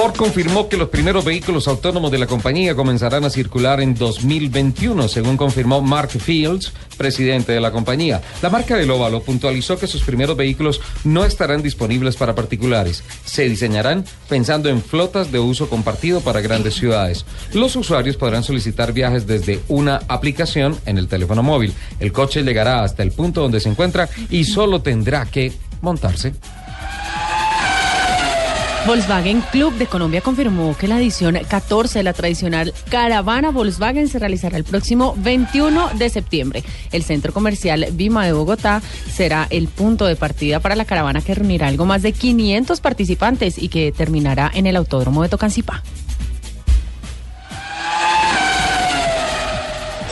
Ford confirmó que los primeros vehículos autónomos de la compañía comenzarán a circular en 2021, según confirmó Mark Fields, presidente de la compañía. La marca del óvalo puntualizó que sus primeros vehículos no estarán disponibles para particulares. Se diseñarán pensando en flotas de uso compartido para grandes ciudades. Los usuarios podrán solicitar viajes desde una aplicación en el teléfono móvil. El coche llegará hasta el punto donde se encuentra y solo tendrá que montarse. Volkswagen Club de Colombia confirmó que la edición 14 de la tradicional caravana Volkswagen se realizará el próximo 21 de septiembre. El centro comercial Vima de Bogotá será el punto de partida para la caravana que reunirá algo más de 500 participantes y que terminará en el Autódromo de Tocancipá.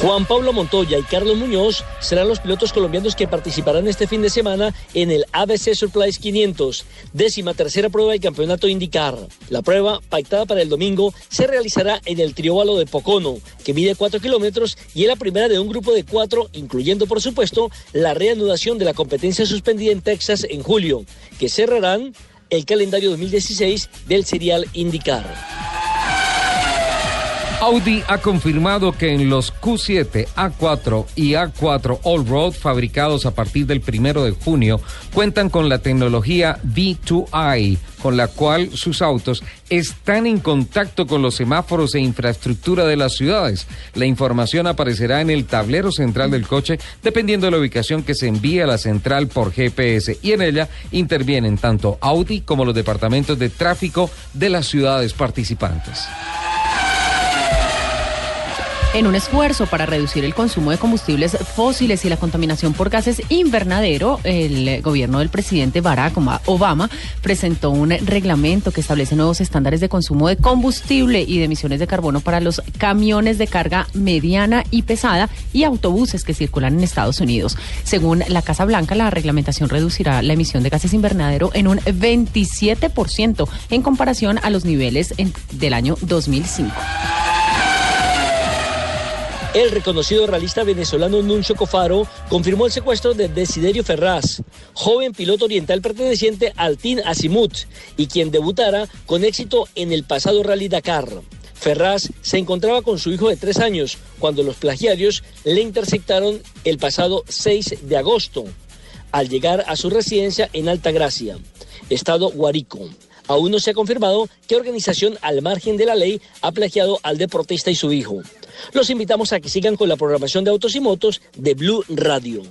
Juan Pablo Montoya y Carlos Muñoz serán los pilotos colombianos que participarán este fin de semana en el ABC Surprise 500, décima tercera prueba del campeonato IndyCar. La prueba, pactada para el domingo, se realizará en el trióvalo de Pocono, que mide 4 kilómetros y es la primera de un grupo de cuatro, incluyendo por supuesto la reanudación de la competencia suspendida en Texas en julio, que cerrarán el calendario 2016 del serial IndyCar. Audi ha confirmado que en los Q7, A4 y A4 All-Road fabricados a partir del primero de junio cuentan con la tecnología V2i, con la cual sus autos están en contacto con los semáforos e infraestructura de las ciudades. La información aparecerá en el tablero central del coche dependiendo de la ubicación que se envíe a la central por GPS y en ella intervienen tanto Audi como los departamentos de tráfico de las ciudades participantes. En un esfuerzo para reducir el consumo de combustibles fósiles y la contaminación por gases invernadero, el gobierno del presidente Barack Obama presentó un reglamento que establece nuevos estándares de consumo de combustible y de emisiones de carbono para los camiones de carga mediana y pesada y autobuses que circulan en Estados Unidos. Según la Casa Blanca, la reglamentación reducirá la emisión de gases invernadero en un 27% en comparación a los niveles del año 2005. El reconocido realista venezolano Nuncio Cofaro confirmó el secuestro de Desiderio Ferraz, joven piloto oriental perteneciente al Team Azimut y quien debutara con éxito en el pasado Rally Dakar. Ferraz se encontraba con su hijo de tres años cuando los plagiarios le interceptaron el pasado 6 de agosto al llegar a su residencia en Altagracia, estado Guarico. Aún no se ha confirmado qué organización al margen de la ley ha plagiado al deportista y su hijo. Los invitamos a que sigan con la programación de autos y motos de Blue Radio.